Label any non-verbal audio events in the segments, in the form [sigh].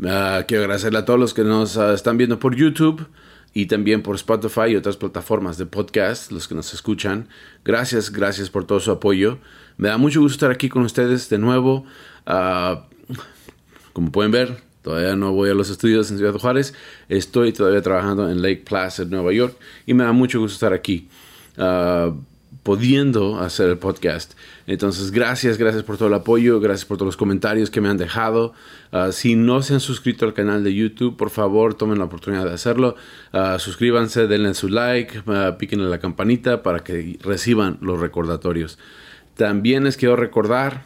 Uh, quiero agradecerle a todos los que nos uh, están viendo por YouTube y también por Spotify y otras plataformas de podcast, los que nos escuchan. Gracias, gracias por todo su apoyo. Me da mucho gusto estar aquí con ustedes de nuevo. Uh, como pueden ver, todavía no voy a los estudios en Ciudad Juárez. Estoy todavía trabajando en Lake Placid, Nueva York, y me da mucho gusto estar aquí pudiendo hacer el podcast. Entonces, gracias, gracias por todo el apoyo, gracias por todos los comentarios que me han dejado. Ah, si no se han suscrito al canal de YouTube, por favor, tomen la oportunidad de hacerlo. Uh, suscríbanse, denle su like, uh, píquenle la campanita para que reciban los recordatorios. También les quiero recordar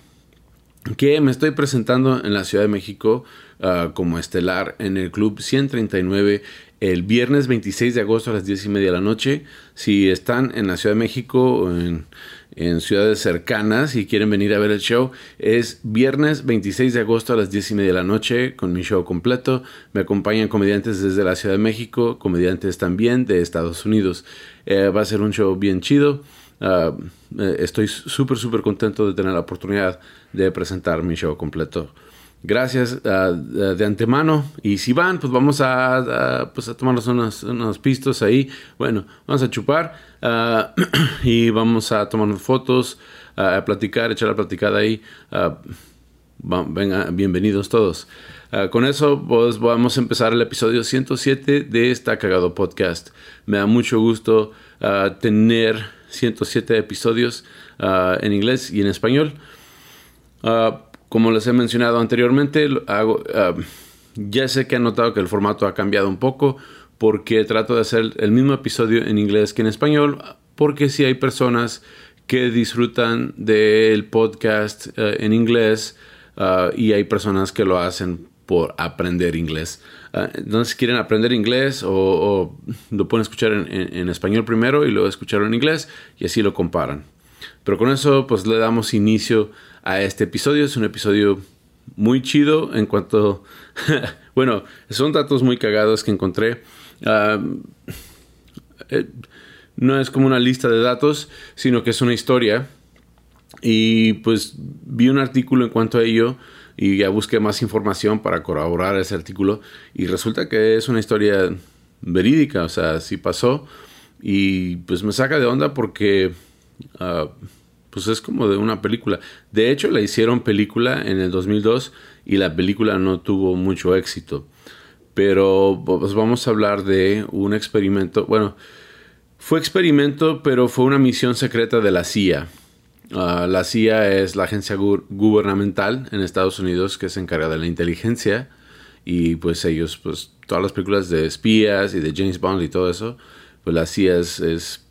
que me estoy presentando en la Ciudad de México como estelar en el Club 139 el viernes 26 de agosto a las 10 y media de la noche. Si están en la Ciudad de México o en, ciudades cercanas y quieren venir a ver el show, es viernes 26 de agosto a las 10 y media de la noche con mi show completo. Me acompañan comediantes desde la Ciudad de México, comediantes también de Estados Unidos. Eh, va a ser un show bien chido. Ah, eh, estoy súper, súper contento de tener la oportunidad de presentar mi show completo gracias ah, de antemano. Y si van, pues vamos a, pues a tomarnos unos, unos, pistos ahí. Bueno, vamos a chupar ah, [clears throat] y vamos a tomarnos fotos, a platicar, echar la platicada ahí. Uh, venga, bienvenidos todos. con eso, pues vamos a empezar el episodio 107 de esta cagado podcast. Me da mucho gusto tener 107 episodios en inglés y en español. Como les he mencionado anteriormente, hago, ah, ya sé que han notado que el formato ha cambiado un poco porque trato de hacer el mismo episodio en inglés que en español, porque si hay personas que disfrutan del podcast eh, en inglés ah, y hay personas que lo hacen por aprender inglés. Uh, entonces quieren aprender inglés o, lo pueden escuchar en, en, español primero y luego escucharlo en inglés y así lo comparan. Pero con eso pues le damos inicio a este episodio. Es un episodio muy chido en cuanto... [laughs] bueno, son datos muy cagados que encontré. Eh, no es como una lista de datos, sino que es una historia. Y pues vi un artículo en cuanto a ello y ya busqué más información para corroborar ese artículo. Y resulta que es una historia verídica, o sea, sí pasó. Y pues me saca de onda porque... Ah, pues es como de una película. De hecho, la hicieron película en el 2002 y la película no tuvo mucho éxito. Pero pues vamos a hablar de un experimento. Bueno, fue experimento, pero fue una misión secreta de la CIA. Ah, la CIA es la agencia gubernamental en Estados Unidos que se encarga de la inteligencia y pues ellos, pues todas las películas de espías y de James Bond y todo eso, pues la CIA es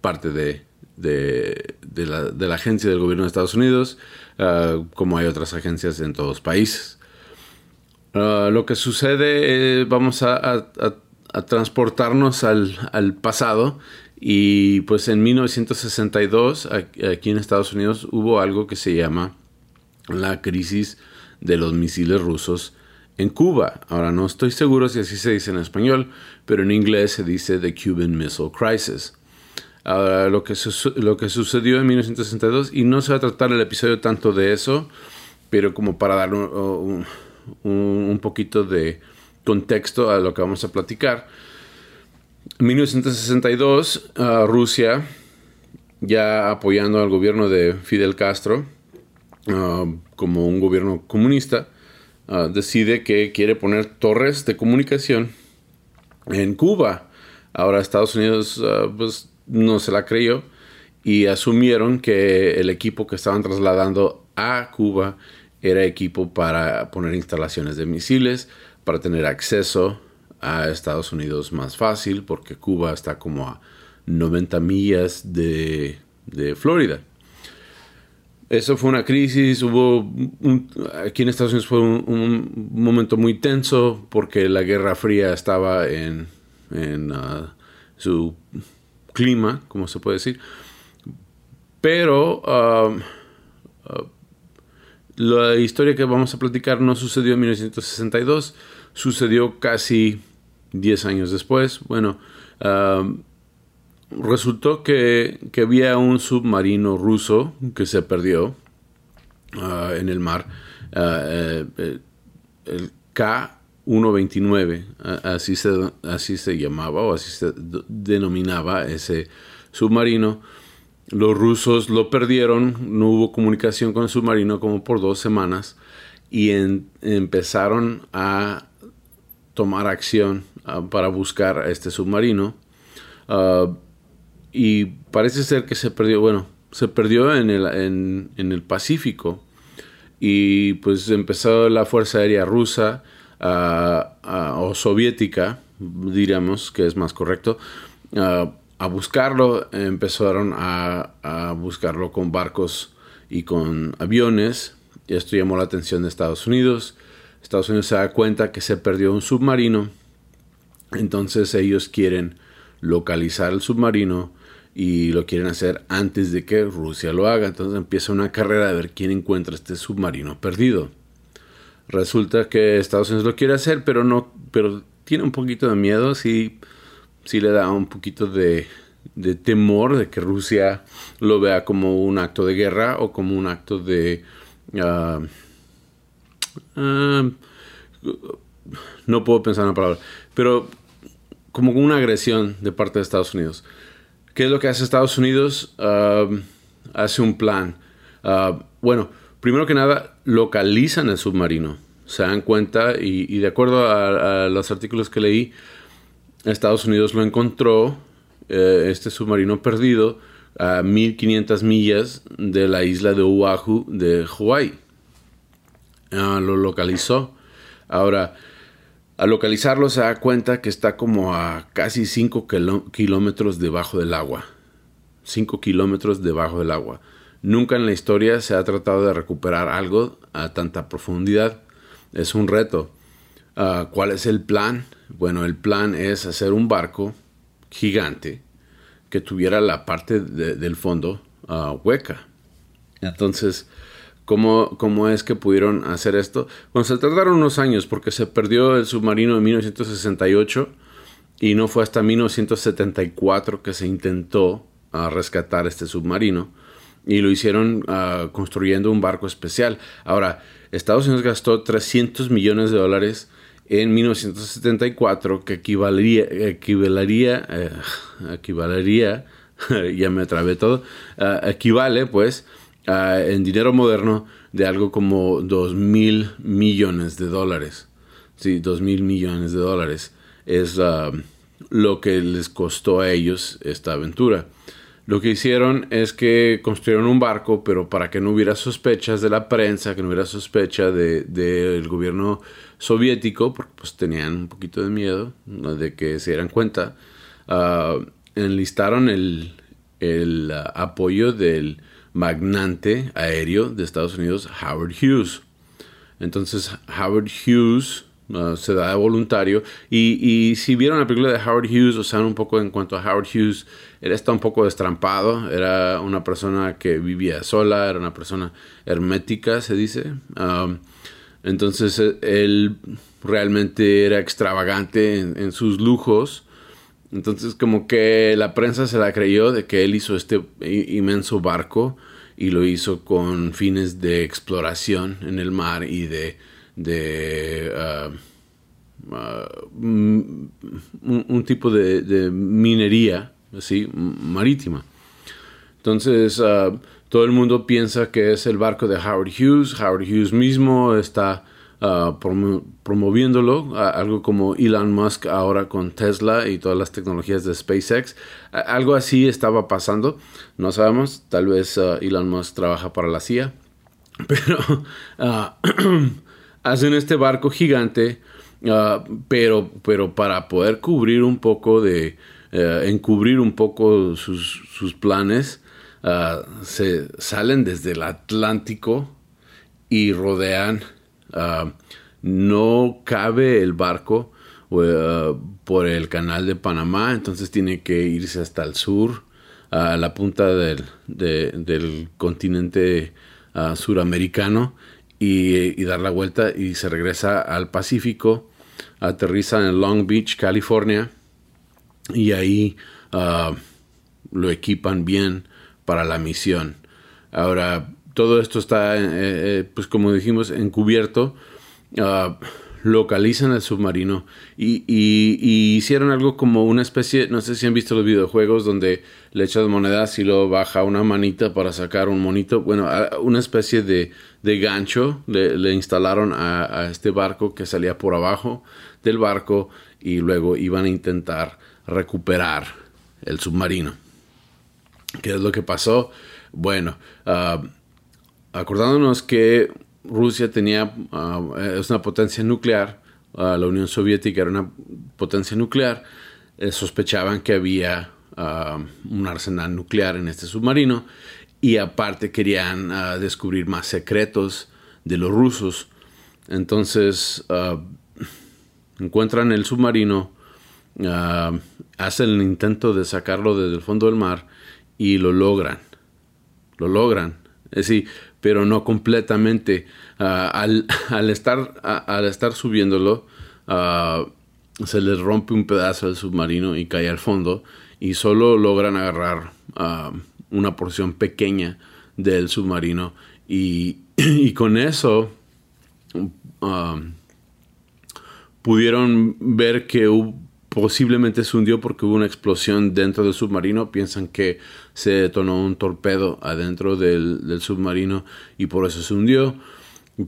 parte de, de, la, agencia del gobierno de Estados Unidos, ah, como hay otras agencias en todos los países. Ah, lo que sucede, vamos a, transportarnos al, pasado y pues en 1962 aquí en Estados Unidos hubo algo que se llama la crisis de los misiles rusos en Cuba. Ahora no estoy seguro si así se dice en español, pero en inglés se dice The Cuban Missile Crisis lo, que lo que sucedió en 1962 y no se va a tratar el episodio tanto de eso, pero como para dar un, un, poquito de contexto a lo que vamos a platicar. En 1962, Rusia, ya apoyando al gobierno de Fidel Castro ah, como un gobierno comunista, ah, decide que quiere poner torres de comunicación en Cuba. Ahora Estados Unidos uh, pues, no se la creyó y asumieron que el equipo que estaban trasladando a Cuba era equipo para poner instalaciones de misiles, para tener acceso a Estados Unidos más fácil, porque Cuba está como a 90 millas de, Florida. eso fue una crisis, hubo aquí en Estados Unidos fue un, momento muy tenso porque la Guerra Fría estaba en, uh, su clima, como se puede decir. Pero um, uh, la historia que vamos a platicar no sucedió en 1962, sucedió casi 10 años después. Bueno, um, resultó que, que, había un submarino ruso que se perdió uh, en el mar. Uh, eh, eh, el K 1.29, así se, así se llamaba o así se denominaba ese submarino. Los rusos lo perdieron, no hubo comunicación con el submarino como por dos semanas y empezaron a tomar acción para buscar a este submarino. Ah, y parece ser que se perdió, bueno, se perdió en el, en el Pacífico y pues empezó la Fuerza Aérea Rusa o soviética, diríamos que es más correcto, a buscarlo, empezaron a, a, buscarlo con barcos y con aviones, esto llamó la atención de Estados Unidos. Estados Unidos se da cuenta que se perdió un submarino, entonces ellos quieren localizar el submarino y lo quieren hacer antes de que Rusia lo haga. Entonces empieza una carrera de ver quién encuentra este submarino perdido. Resulta que Estados Unidos lo quiere hacer, pero no, pero tiene un poquito de miedo, sí, sí le da un poquito de, temor de que Rusia lo vea como un acto de guerra o como un acto de ah, no puedo pensar en la palabra, pero como una agresión de parte de Estados Unidos. ¿Qué es lo que hace Estados Unidos? Um, hace un plan. Uh, bueno, primero que nada, localizan el submarino. Se dan cuenta y, de acuerdo a, los artículos que leí, Estados Unidos lo encontró, eh, este submarino perdido, a 1500 millas de la isla de Oahu de Hawái. Uh, lo localizó. Ahora, al localizarlo se da cuenta que está como a casi 5 kilómetros debajo del agua. 5 kilómetros debajo del agua. Nunca en la historia se ha tratado de recuperar algo a tanta profundidad. Es un reto. Ah, ¿Cuál es el plan? Bueno, el plan es hacer un barco gigante que tuviera la parte del fondo ah, hueca. Entonces, ¿Cómo, es que pudieron hacer esto? Bueno, se tardaron unos años porque se perdió el submarino en 1968 y no fue hasta 1974 que se intentó ah, rescatar este submarino y lo hicieron ah, construyendo un barco especial. Ahora, Estados Unidos gastó 300 millones de dólares en 1974 que equivalería, equivalería, eh, equivalería [laughs] ya me atrabé todo, ah, equivale pues en dinero moderno de algo como 2 mil millones de dólares. Sí, 2 mil millones de dólares es lo que les costó a ellos esta aventura. Lo que hicieron es que construyeron un barco, pero para que no hubiera sospechas de la prensa, que no hubiera sospecha del de, gobierno soviético, porque pues tenían un poquito de miedo de que se dieran cuenta, uh, enlistaron el, el ah, apoyo del magnate aéreo de Estados Unidos, Howard Hughes. Entonces Howard Hughes uh, se da de voluntario y, si vieron la película de Howard Hughes o saben un poco en cuanto a Howard Hughes, él está un poco destrampado, era una persona que vivía sola, era una persona hermética, se dice. Entonces e, él realmente era extravagante en, sus lujos. Entonces como que la prensa se la creyó de que él hizo este inmenso barco y lo hizo con fines de exploración en el mar y de, de uh, uh, un, tipo de, minería así marítima. Entonces uh, todo el mundo piensa que es el barco de Howard Hughes. Howard Hughes mismo está Uh, promoviéndolo, algo como Elon Musk ahora con Tesla y todas las tecnologías de SpaceX. algo así estaba pasando, no sabemos, tal vez uh, Elon Musk trabaja para la CIA, pero [clears throat] hacen este barco gigante, pero, pero para poder cubrir un poco de, encubrir un poco sus, sus planes, ah, se salen desde el Atlántico y rodean. Ah, no cabe el barco por el canal de Panamá, entonces tiene que irse hasta el sur, a la punta del, del continente suramericano y, dar la vuelta y se regresa al Pacífico, aterriza en Long Beach, California y ahí ah, lo equipan bien para la misión. Ahora, todo esto está, eh, eh, pues como dijimos, encubierto. Ah, localizan el submarino y, hicieron algo como una especie, no sé si han visto los videojuegos donde le echas monedas y luego baja una manita para sacar un monito, bueno, una especie de, gancho le, instalaron a, este barco que salía por abajo del barco y luego iban a intentar recuperar el submarino. ¿Qué es lo que pasó? Bueno, uh, acordándonos que Rusia tenía, ah, es una potencia nuclear, ah, la Unión Soviética era una potencia nuclear, eh, sospechaban que había ah, un arsenal nuclear en este submarino y aparte querían descubrir más secretos de los rusos. Entonces encuentran el submarino, hacen el intento de sacarlo desde el fondo del mar y lo logran. Lo logran. Es decir, pero no completamente. Ah, al, [laughs] estar, al estar subiéndolo, ah, se les rompe un pedazo del submarino y cae al fondo y solo logran agarrar ah, una porción pequeña del submarino y, [clears throat] y con eso pudieron ver que hubo posiblemente se hundió porque hubo una explosión dentro del submarino. Piensan que se detonó un torpedo adentro del, submarino y por eso se hundió.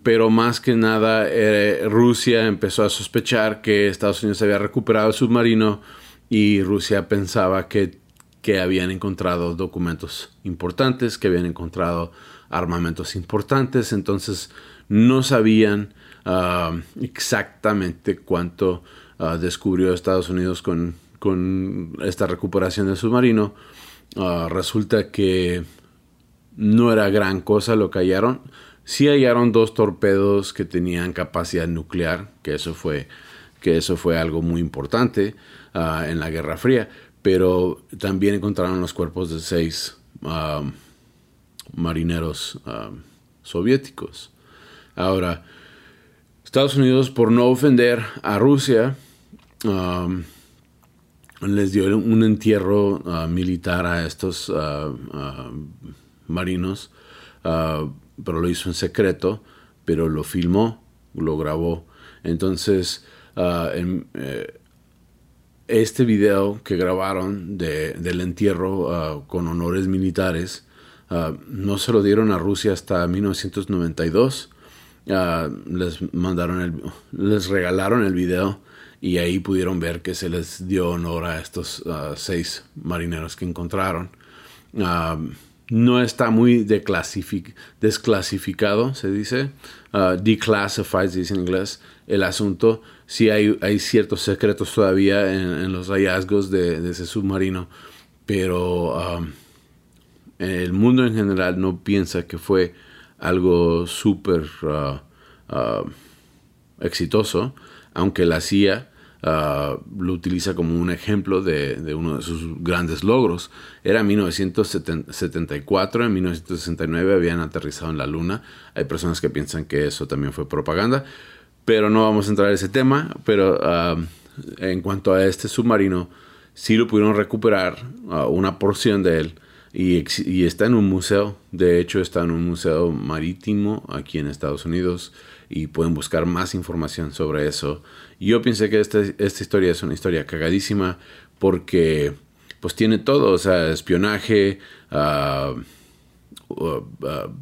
Pero más que nada, eh, Rusia empezó a sospechar que Estados Unidos había recuperado el submarino y Rusia pensaba que, que habían encontrado documentos importantes, que habían encontrado armamentos importantes. Entonces no sabían ah, exactamente cuánto Ah, descubrió Estados Unidos con, esta recuperación del submarino. Ah, resulta que no era gran cosa lo que hallaron. Sí hallaron dos torpedos que tenían capacidad nuclear, que eso fue, que eso fue algo muy importante ah, en la Guerra Fría, pero también encontraron los cuerpos de seis marineros soviéticos. Ahora, Estados Unidos, por no ofender a Rusia, Um, les dio un entierro uh, militar a estos uh, uh, marinos, pero lo hizo en secreto, pero lo filmó, lo grabó. Entonces, eh, este video que grabaron del entierro con honores militares, no se lo dieron a Rusia hasta 1992. les mandaron el, les regalaron el video y ahí pudieron ver que se les dio honor a estos ah, seis marineros que encontraron. Ah, no está muy desclasificado, se dice, uh, declassified, dice en inglés, el asunto. Sí hay, hay ciertos secretos todavía en, los hallazgos de, ese submarino, pero el mundo en general no piensa que fue algo súper exitoso, aunque la CIA Ah, lo utiliza como un ejemplo de, uno de sus grandes logros. Era 1974, en 1969 habían aterrizado en la Luna. Hay personas que piensan que eso también fue propaganda, pero no vamos a entrar en ese tema. Pero ah, en cuanto a este submarino, sí lo pudieron recuperar, una porción de él. Y, está en un museo, de hecho está en un museo marítimo aquí en Estados Unidos y pueden buscar más información sobre eso. Yo pensé que esta, esta historia es una historia cagadísima porque pues tiene todo, o sea, espionaje, uh, uh, uh,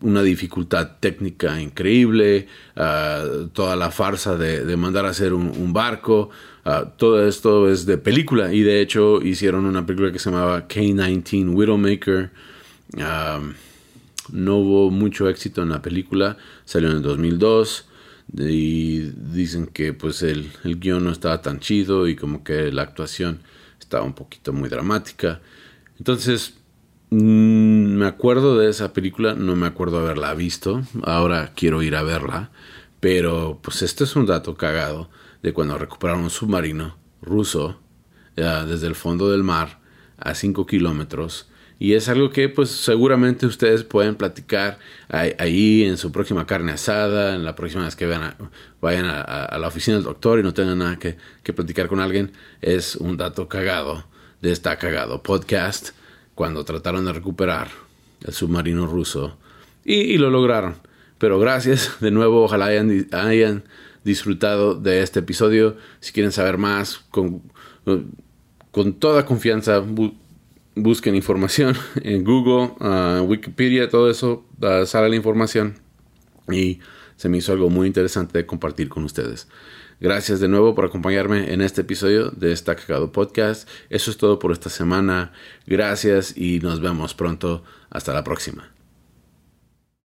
una dificultad técnica increíble, toda la farsa de, mandar a hacer un, barco, todo esto es de película y de hecho hicieron una película que se llamaba K-19 Widowmaker. No hubo mucho éxito en la película, salió en el 2002 y dicen que pues el, el guion no estaba tan chido y como que la actuación estaba un poquito muy dramática. Entonces, Mm, me acuerdo de esa película, no me acuerdo haberla visto, ahora quiero ir a verla, pero pues este es un dato cagado de cuando recuperaron un submarino ruso desde el fondo del mar a 5 kilómetros. Y es algo que pues seguramente ustedes pueden platicar ahí en su próxima carne asada, en la próxima vez que vayan a, la oficina del doctor y no tengan nada que, que platicar con alguien. Es un dato cagado de esta cagado podcast cuando trataron de recuperar el submarino ruso y, lo lograron. Pero gracias de nuevo, ojalá hayan, hayan, disfrutado de este episodio. Si quieren saber más, con, con toda confianza busquen información [laughs] en Google, uh, Wikipedia, todo eso, uh, sale la información. Y se me hizo algo muy interesante de compartir con ustedes. Gracias de nuevo por acompañarme en este episodio de Está Cagado Podcast. Eso es todo por esta semana. Gracias y nos vemos pronto. Hasta la próxima.